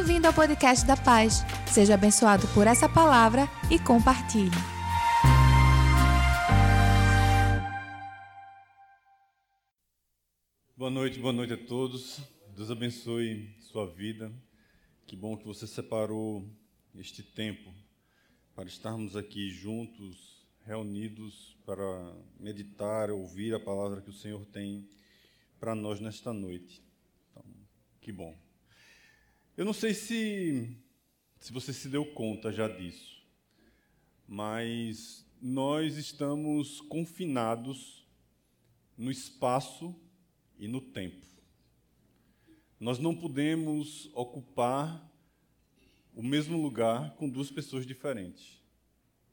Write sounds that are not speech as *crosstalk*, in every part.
Bem-vindo ao podcast da Paz. Seja abençoado por essa palavra e compartilhe. Boa noite, boa noite a todos. Deus abençoe sua vida. Que bom que você separou este tempo para estarmos aqui juntos, reunidos para meditar, ouvir a palavra que o Senhor tem para nós nesta noite. Então, que bom. Eu não sei se, se você se deu conta já disso, mas nós estamos confinados no espaço e no tempo. Nós não podemos ocupar o mesmo lugar com duas pessoas diferentes.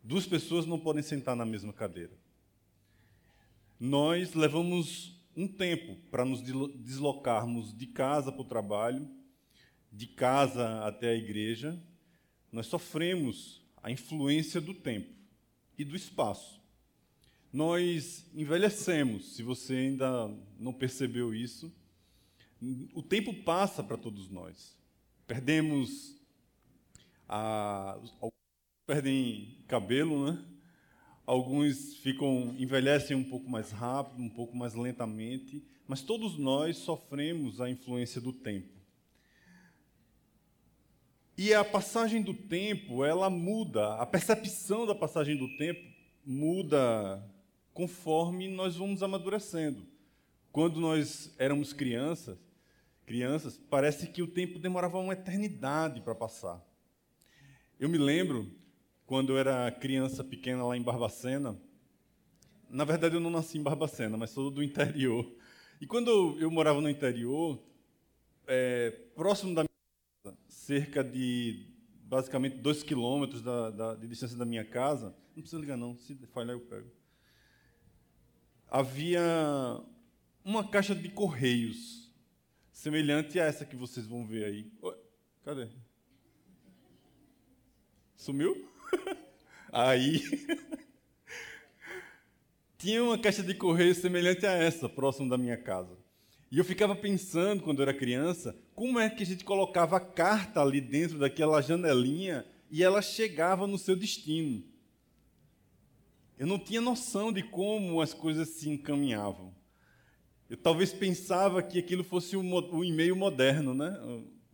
Duas pessoas não podem sentar na mesma cadeira. Nós levamos um tempo para nos deslocarmos de casa para o trabalho, de casa até a igreja. Nós sofremos a influência do tempo e do espaço. Nós envelhecemos, se você ainda não percebeu isso. O tempo passa para todos nós. Perdemos a, perdem cabelo, né? Alguns ficam envelhecem um pouco mais rápido, um pouco mais lentamente, mas todos nós sofremos a influência do tempo. E a passagem do tempo, ela muda, a percepção da passagem do tempo muda conforme nós vamos amadurecendo. Quando nós éramos crianças, crianças, parece que o tempo demorava uma eternidade para passar. Eu me lembro quando eu era criança pequena lá em Barbacena. Na verdade, eu não nasci em Barbacena, mas sou do interior. E quando eu morava no interior, é, próximo da cerca de basicamente dois quilômetros da, da, de distância da minha casa, não precisa ligar não, se falhar eu pego. Havia uma caixa de correios, semelhante a essa que vocês vão ver aí. Cadê? Sumiu? *laughs* Aí *laughs* tinha uma caixa de correio semelhante a essa, próximo da minha casa. E eu ficava pensando, quando eu era criança, como é que a gente colocava a carta ali dentro daquela janelinha e ela chegava no seu destino. Eu não tinha noção de como as coisas se encaminhavam. Eu talvez pensava que aquilo fosse o, e-mail moderno, né?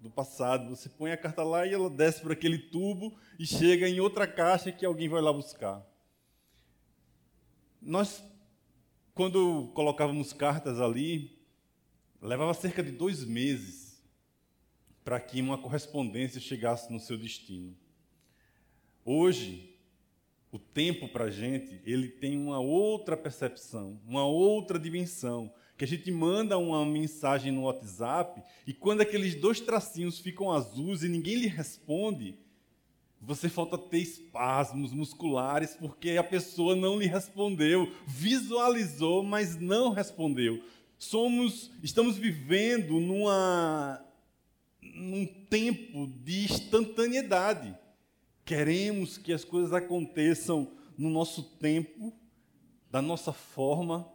do passado. Você põe a carta lá e ela desce por aquele tubo e chega em outra caixa que alguém vai lá buscar. Nós, quando colocávamos cartas ali, levava cerca de dois meses para que uma correspondência chegasse no seu destino. Hoje, o tempo para a gente, ele tem uma outra percepção, uma outra dimensão que a gente manda uma mensagem no WhatsApp e quando aqueles dois tracinhos ficam azuis e ninguém lhe responde, você falta ter espasmos musculares porque a pessoa não lhe respondeu, visualizou, mas não respondeu. Somos, estamos vivendo numa num tempo de instantaneidade. Queremos que as coisas aconteçam no nosso tempo, da nossa forma,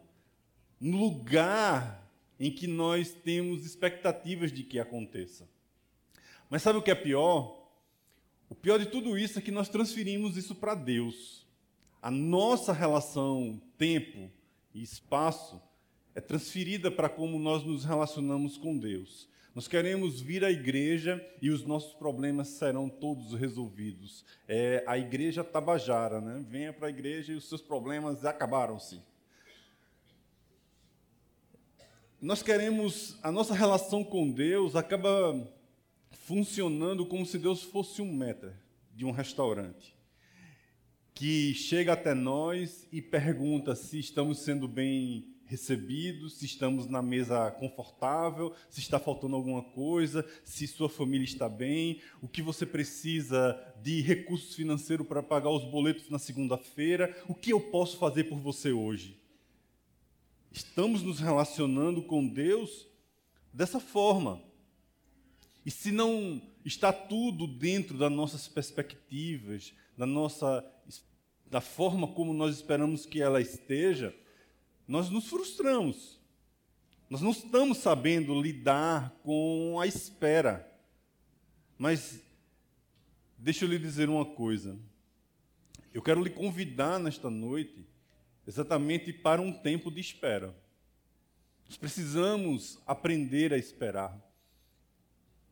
no lugar em que nós temos expectativas de que aconteça. Mas sabe o que é pior? O pior de tudo isso é que nós transferimos isso para Deus. A nossa relação tempo e espaço é transferida para como nós nos relacionamos com Deus. Nós queremos vir à igreja e os nossos problemas serão todos resolvidos. É a igreja tabajara, né? Venha para a igreja e os seus problemas acabaram-se. nós queremos, a nossa relação com Deus acaba funcionando como se Deus fosse um meta de um restaurante que chega até nós e pergunta se estamos sendo bem recebidos, se estamos na mesa confortável, se está faltando alguma coisa, se sua família está bem, o que você precisa de recursos financeiros para pagar os boletos na segunda-feira, o que eu posso fazer por você hoje? Estamos nos relacionando com Deus dessa forma. E se não está tudo dentro das nossas perspectivas, da nossa da forma como nós esperamos que ela esteja, nós nos frustramos. Nós não estamos sabendo lidar com a espera. Mas deixa eu lhe dizer uma coisa. Eu quero lhe convidar nesta noite exatamente para um tempo de espera. Nós precisamos aprender a esperar.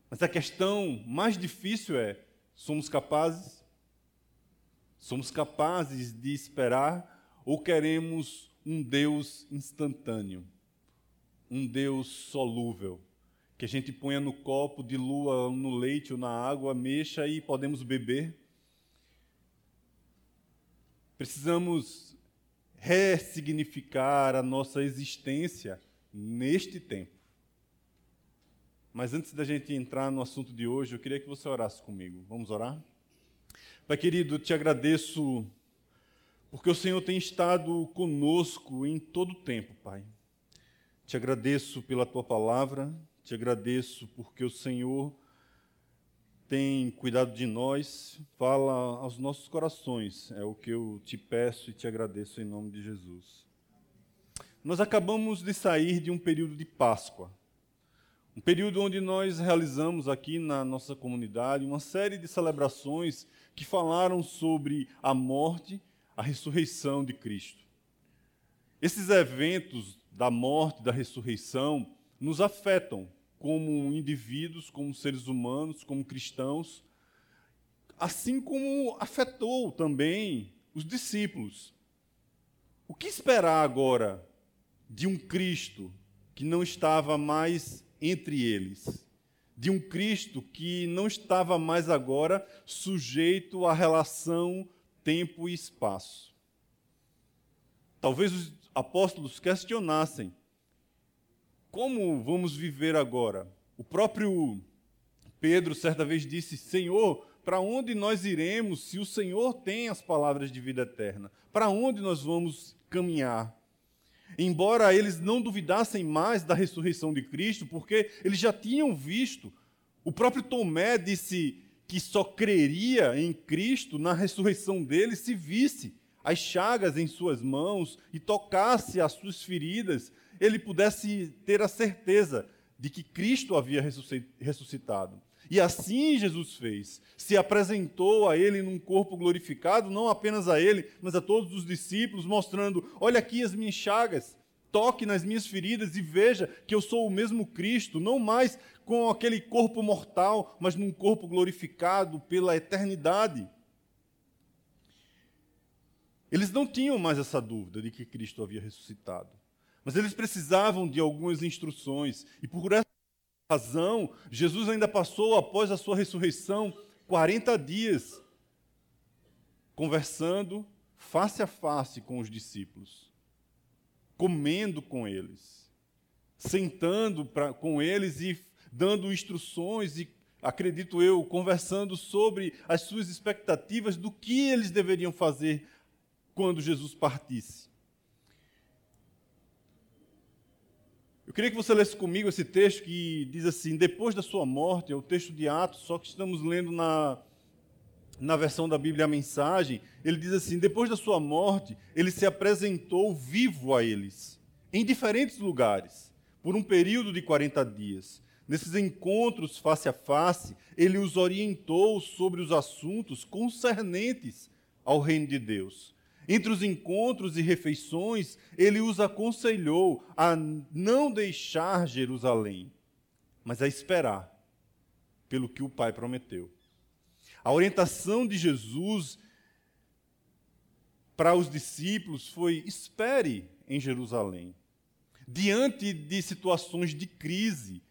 Mas a questão mais difícil é: somos capazes? Somos capazes de esperar ou queremos um Deus instantâneo? Um Deus solúvel? Que a gente ponha no copo de lua, no leite ou na água, mexa e podemos beber? Precisamos ressignificar a nossa existência neste tempo. Mas antes da gente entrar no assunto de hoje, eu queria que você orasse comigo. Vamos orar? Pai querido, te agradeço porque o Senhor tem estado conosco em todo o tempo, Pai. Te agradeço pela tua palavra, te agradeço porque o Senhor tem cuidado de nós, fala aos nossos corações. É o que eu te peço e te agradeço em nome de Jesus. Nós acabamos de sair de um período de Páscoa. Um período onde nós realizamos aqui na nossa comunidade uma série de celebrações que falaram sobre a morte, a ressurreição de Cristo. Esses eventos da morte, da ressurreição, nos afetam como indivíduos, como seres humanos, como cristãos, assim como afetou também os discípulos. O que esperar agora de um Cristo que não estava mais entre eles, de um Cristo que não estava mais agora sujeito à relação tempo e espaço. Talvez os apóstolos questionassem: como vamos viver agora? O próprio Pedro certa vez disse: Senhor, para onde nós iremos se o Senhor tem as palavras de vida eterna? Para onde nós vamos caminhar? Embora eles não duvidassem mais da ressurreição de Cristo, porque eles já tinham visto, o próprio Tomé disse que só creria em Cristo na ressurreição dele se visse as chagas em suas mãos e tocasse as suas feridas, ele pudesse ter a certeza de que Cristo havia ressuscitado. E assim Jesus fez. Se apresentou a ele num corpo glorificado, não apenas a ele, mas a todos os discípulos, mostrando: olha aqui as minhas chagas, toque nas minhas feridas e veja que eu sou o mesmo Cristo, não mais com aquele corpo mortal, mas num corpo glorificado pela eternidade. Eles não tinham mais essa dúvida de que Cristo havia ressuscitado. Mas eles precisavam de algumas instruções. E por essa razão, Jesus ainda passou, após a sua ressurreição, 40 dias conversando face a face com os discípulos, comendo com eles, sentando pra, com eles e dando instruções e, acredito eu, conversando sobre as suas expectativas do que eles deveriam fazer quando Jesus partisse. Eu queria que você lesse comigo esse texto que diz assim: depois da sua morte, é o texto de Atos, só que estamos lendo na, na versão da Bíblia a mensagem. Ele diz assim: depois da sua morte, ele se apresentou vivo a eles, em diferentes lugares, por um período de 40 dias. Nesses encontros face a face, ele os orientou sobre os assuntos concernentes ao reino de Deus entre os encontros e refeições, ele os aconselhou a não deixar Jerusalém, mas a esperar pelo que o Pai prometeu. A orientação de Jesus para os discípulos foi: espere em Jerusalém. Diante de situações de crise,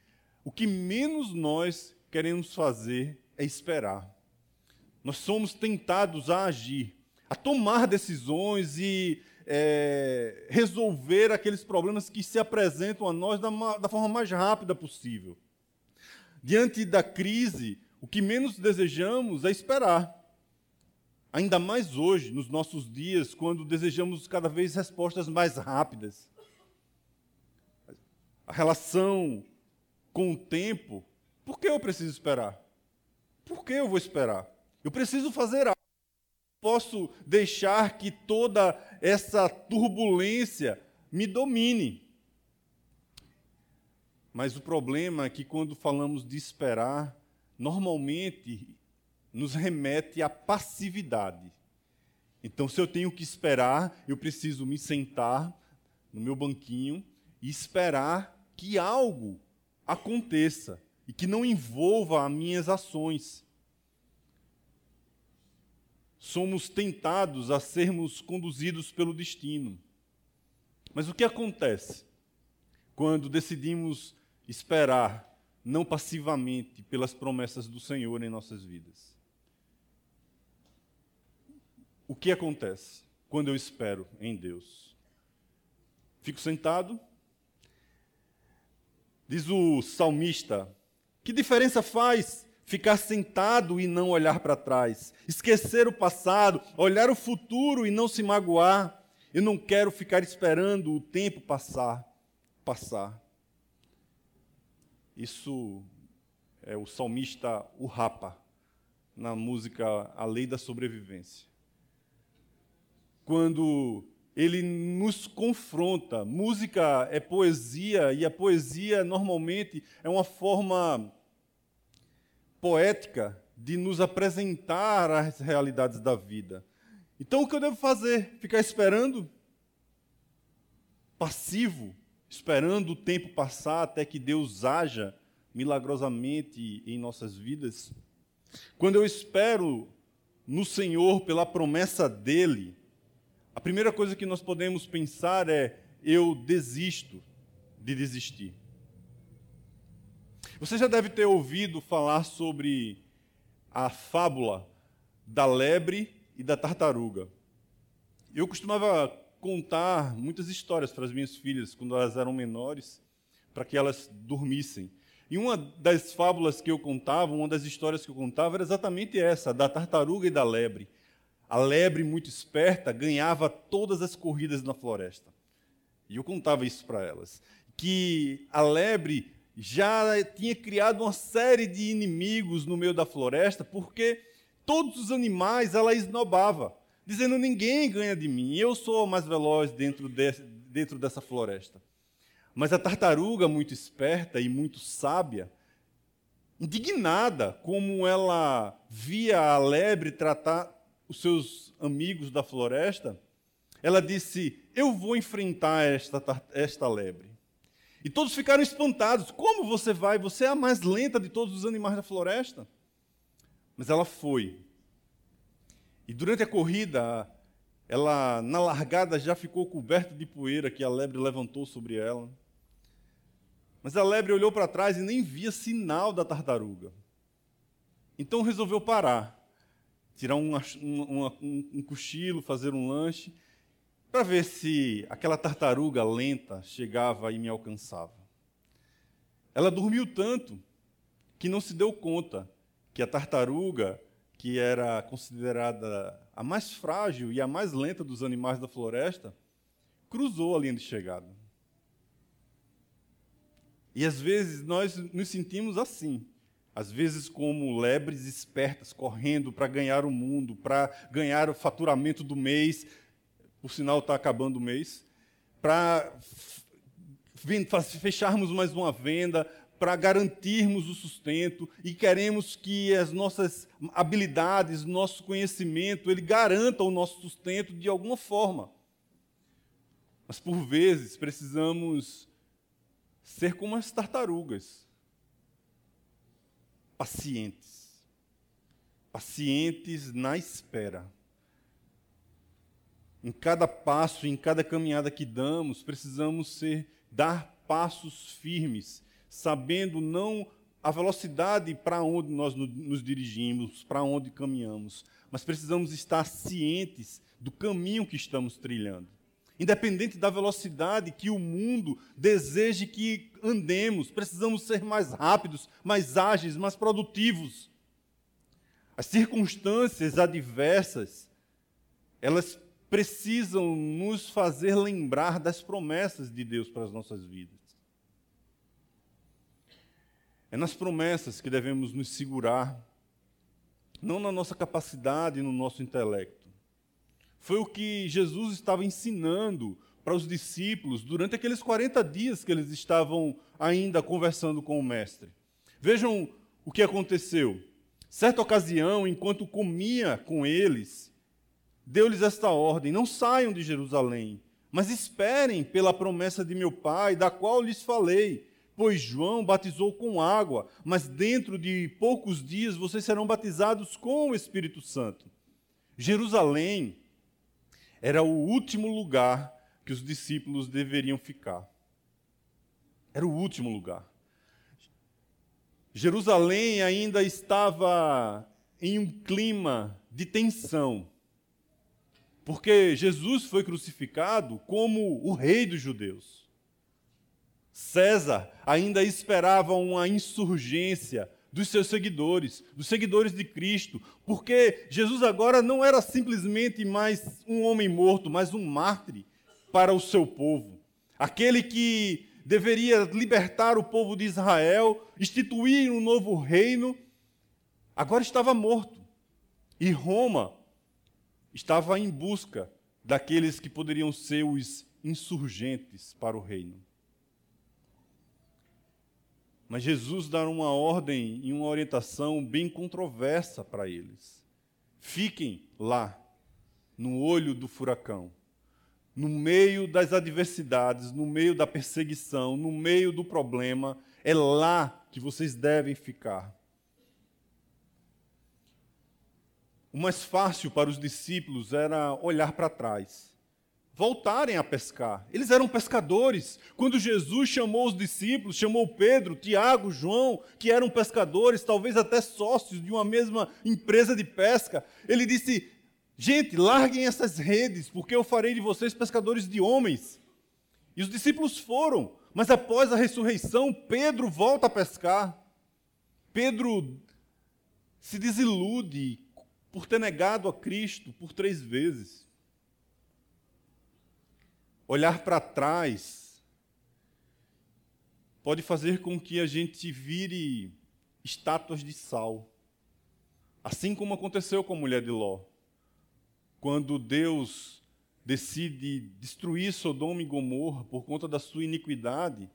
o que menos nós queremos fazer é esperar. Nós somos tentados a agir, a tomar decisões e é, resolver aqueles problemas que se apresentam a nós da, da forma mais rápida possível. Diante da crise, o que menos desejamos é esperar. Ainda mais hoje, nos nossos dias, quando desejamos cada vez respostas mais rápidas. A relação com o tempo, por que eu preciso esperar? Por que eu vou esperar? Eu preciso fazer algo posso deixar que toda essa turbulência me domine. Mas o problema é que quando falamos de esperar, normalmente nos remete à passividade. Então, se eu tenho que esperar, eu preciso me sentar no meu banquinho e esperar que algo aconteça e que não envolva as minhas ações. Somos tentados a sermos conduzidos pelo destino. Mas o que acontece quando decidimos esperar não passivamente pelas promessas do Senhor em nossas vidas? O que acontece quando eu espero em Deus? Fico sentado, diz o salmista, que diferença faz ficar sentado e não olhar para trás, esquecer o passado, olhar o futuro e não se magoar? Eu não quero ficar esperando o tempo passar, passar. Isso é o salmista o Rapa na música A Lei da Sobrevivência. Quando ele nos confronta, música é poesia e a poesia normalmente é uma forma poética de nos apresentar as realidades da vida. Então o que eu devo fazer? Ficar esperando? Passivo, esperando o tempo passar até que Deus haja milagrosamente em nossas vidas? Quando eu espero no Senhor pela promessa dele, a primeira coisa que nós podemos pensar é: eu desisto de desistir. Você já deve ter ouvido falar sobre a fábula da lebre e da tartaruga. Eu costumava contar muitas histórias para as minhas filhas quando elas eram menores, para que elas dormissem. E uma das fábulas que eu contava, uma das histórias que eu contava, era exatamente essa, da tartaruga e da lebre. A lebre, muito esperta, ganhava todas as corridas na floresta. E eu contava isso para elas. Que a lebre já tinha criado uma série de inimigos no meio da floresta, porque todos os animais ela esnobava, dizendo: ninguém ganha de mim, eu sou mais veloz dentro, de, dentro dessa floresta. Mas a tartaruga, muito esperta e muito sábia, indignada como ela via a lebre tratar os seus amigos da floresta, ela disse: Eu vou enfrentar esta, esta lebre. E todos ficaram espantados: Como você vai? Você é a mais lenta de todos os animais da floresta. Mas ela foi. E durante a corrida, ela, na largada, já ficou coberta de poeira que a lebre levantou sobre ela. Mas a lebre olhou para trás e nem via sinal da tartaruga. Então resolveu parar, tirar um, um, um, um cochilo, fazer um lanche, para ver se aquela tartaruga lenta chegava e me alcançava. Ela dormiu tanto que não se deu conta que a tartaruga que era considerada a mais frágil e a mais lenta dos animais da floresta, cruzou a linha de chegada. E às vezes nós nos sentimos assim, às vezes como lebres espertas correndo para ganhar o mundo, para ganhar o faturamento do mês, por sinal está acabando o mês, para fecharmos mais uma venda, para garantirmos o sustento e queremos que as nossas habilidades, nosso conhecimento, ele garanta o nosso sustento de alguma forma. Mas por vezes precisamos ser como as tartarugas, pacientes, pacientes na espera. Em cada passo, em cada caminhada que damos, precisamos ser dar passos firmes sabendo não a velocidade para onde nós nos dirigimos, para onde caminhamos, mas precisamos estar cientes do caminho que estamos trilhando. Independente da velocidade que o mundo deseje que andemos, precisamos ser mais rápidos, mais ágeis, mais produtivos. As circunstâncias adversas, elas precisam nos fazer lembrar das promessas de Deus para as nossas vidas. É nas promessas que devemos nos segurar, não na nossa capacidade e no nosso intelecto. Foi o que Jesus estava ensinando para os discípulos durante aqueles 40 dias que eles estavam ainda conversando com o Mestre. Vejam o que aconteceu? Certa ocasião, enquanto comia com eles, deu-lhes esta ordem: Não saiam de Jerusalém, mas esperem pela promessa de meu Pai, da qual lhes falei. Pois João batizou com água, mas dentro de poucos dias vocês serão batizados com o Espírito Santo. Jerusalém era o último lugar que os discípulos deveriam ficar. Era o último lugar. Jerusalém ainda estava em um clima de tensão, porque Jesus foi crucificado como o rei dos judeus. César ainda esperava uma insurgência dos seus seguidores, dos seguidores de Cristo, porque Jesus agora não era simplesmente mais um homem morto, mas um mártir para o seu povo. Aquele que deveria libertar o povo de Israel, instituir um novo reino, agora estava morto. E Roma estava em busca daqueles que poderiam ser os insurgentes para o reino. Mas Jesus dá uma ordem e uma orientação bem controversa para eles. Fiquem lá, no olho do furacão no meio das adversidades, no meio da perseguição, no meio do problema, é lá que vocês devem ficar. O mais fácil para os discípulos era olhar para trás, voltarem a pescar. Eles eram pescadores. Quando Jesus chamou os discípulos, chamou Pedro, Tiago, João, que eram pescadores, talvez até sócios de uma mesma empresa de pesca, ele disse: Gente, larguem essas redes, porque eu farei de vocês pescadores de homens. E os discípulos foram, mas após a ressurreição, Pedro volta a pescar. Pedro se desilude por ter negado a Cristo por três vezes. Olhar para trás pode fazer com que a gente vire estátuas de sal. Assim como aconteceu com a mulher de Ló quando Deus decide destruir Sodoma e Gomorra por conta da sua iniquidade,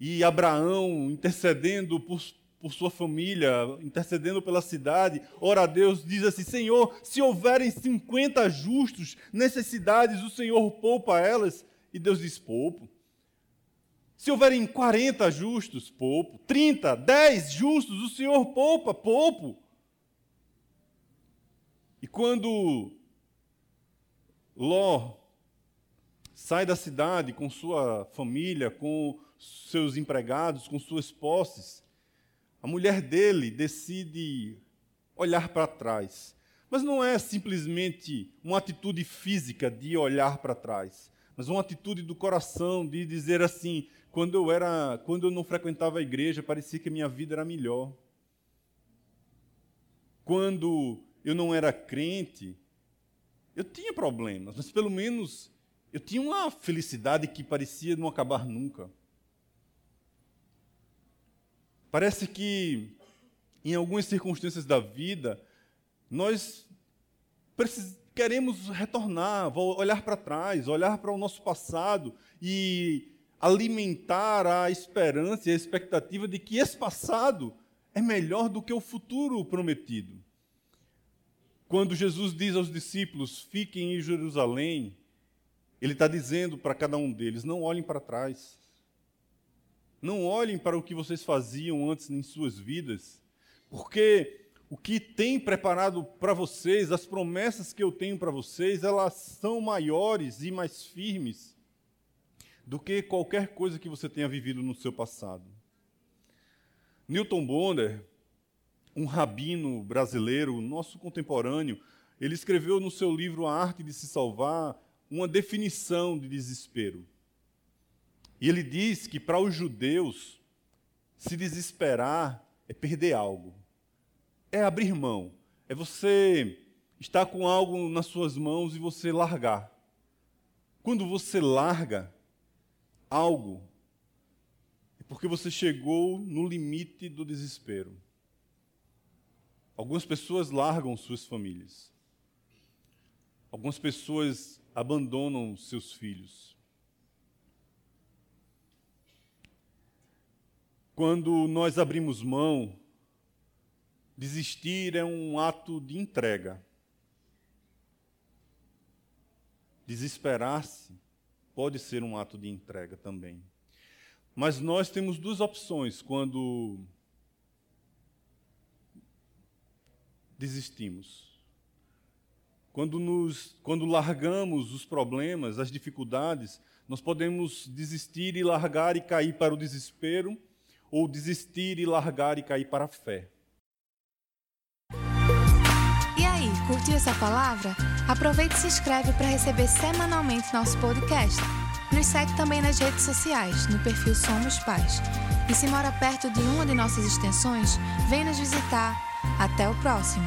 e Abraão intercedendo por, por sua família, intercedendo pela cidade, ora a Deus diz assim: Senhor, se houverem 50 justos nessas cidades, o Senhor poupa elas. E Deus diz: poupo. Se houverem 40 justos, poupo. 30, 10 justos, o Senhor poupa, poupo. E quando Ló sai da cidade com sua família, com seus empregados, com suas posses. A mulher dele decide olhar para trás. Mas não é simplesmente uma atitude física de olhar para trás, mas uma atitude do coração de dizer assim: quando eu era, quando eu não frequentava a igreja, parecia que a minha vida era melhor. Quando eu não era crente, eu tinha problemas, mas pelo menos eu tinha uma felicidade que parecia não acabar nunca. Parece que, em algumas circunstâncias da vida, nós queremos retornar, olhar para trás, olhar para o nosso passado e alimentar a esperança e a expectativa de que esse passado é melhor do que o futuro prometido. Quando Jesus diz aos discípulos: fiquem em Jerusalém, ele está dizendo para cada um deles: não olhem para trás. Não olhem para o que vocês faziam antes em suas vidas, porque o que tem preparado para vocês, as promessas que eu tenho para vocês, elas são maiores e mais firmes do que qualquer coisa que você tenha vivido no seu passado. Newton Bonner, um rabino brasileiro, nosso contemporâneo, ele escreveu no seu livro A Arte de Se Salvar uma definição de desespero. E ele diz que para os judeus, se desesperar é perder algo, é abrir mão, é você estar com algo nas suas mãos e você largar. Quando você larga algo, é porque você chegou no limite do desespero. Algumas pessoas largam suas famílias. Algumas pessoas abandonam seus filhos. Quando nós abrimos mão Desistir é um ato de entrega. Desesperar-se pode ser um ato de entrega também. Mas nós temos duas opções quando desistimos. Quando, nos, quando largamos os problemas, as dificuldades, nós podemos desistir e largar e cair para o desespero, ou desistir e largar e cair para a fé. E aí, curtiu essa palavra? Aproveite e se inscreve para receber semanalmente nosso podcast. Nos segue também nas redes sociais, no perfil Somos Pais. E se mora perto de uma de nossas extensões, vem nos visitar. Até o próximo!